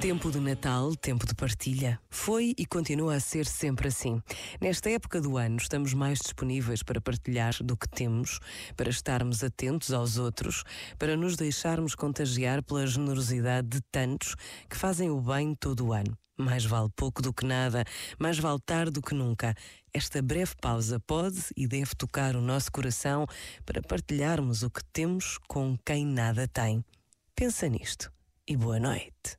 Tempo de Natal, tempo de partilha. Foi e continua a ser sempre assim. Nesta época do ano, estamos mais disponíveis para partilhar do que temos, para estarmos atentos aos outros, para nos deixarmos contagiar pela generosidade de tantos que fazem o bem todo o ano. Mais vale pouco do que nada, mais vale tarde do que nunca. Esta breve pausa pode e deve tocar o nosso coração para partilharmos o que temos com quem nada tem. Pensa nisto e boa noite.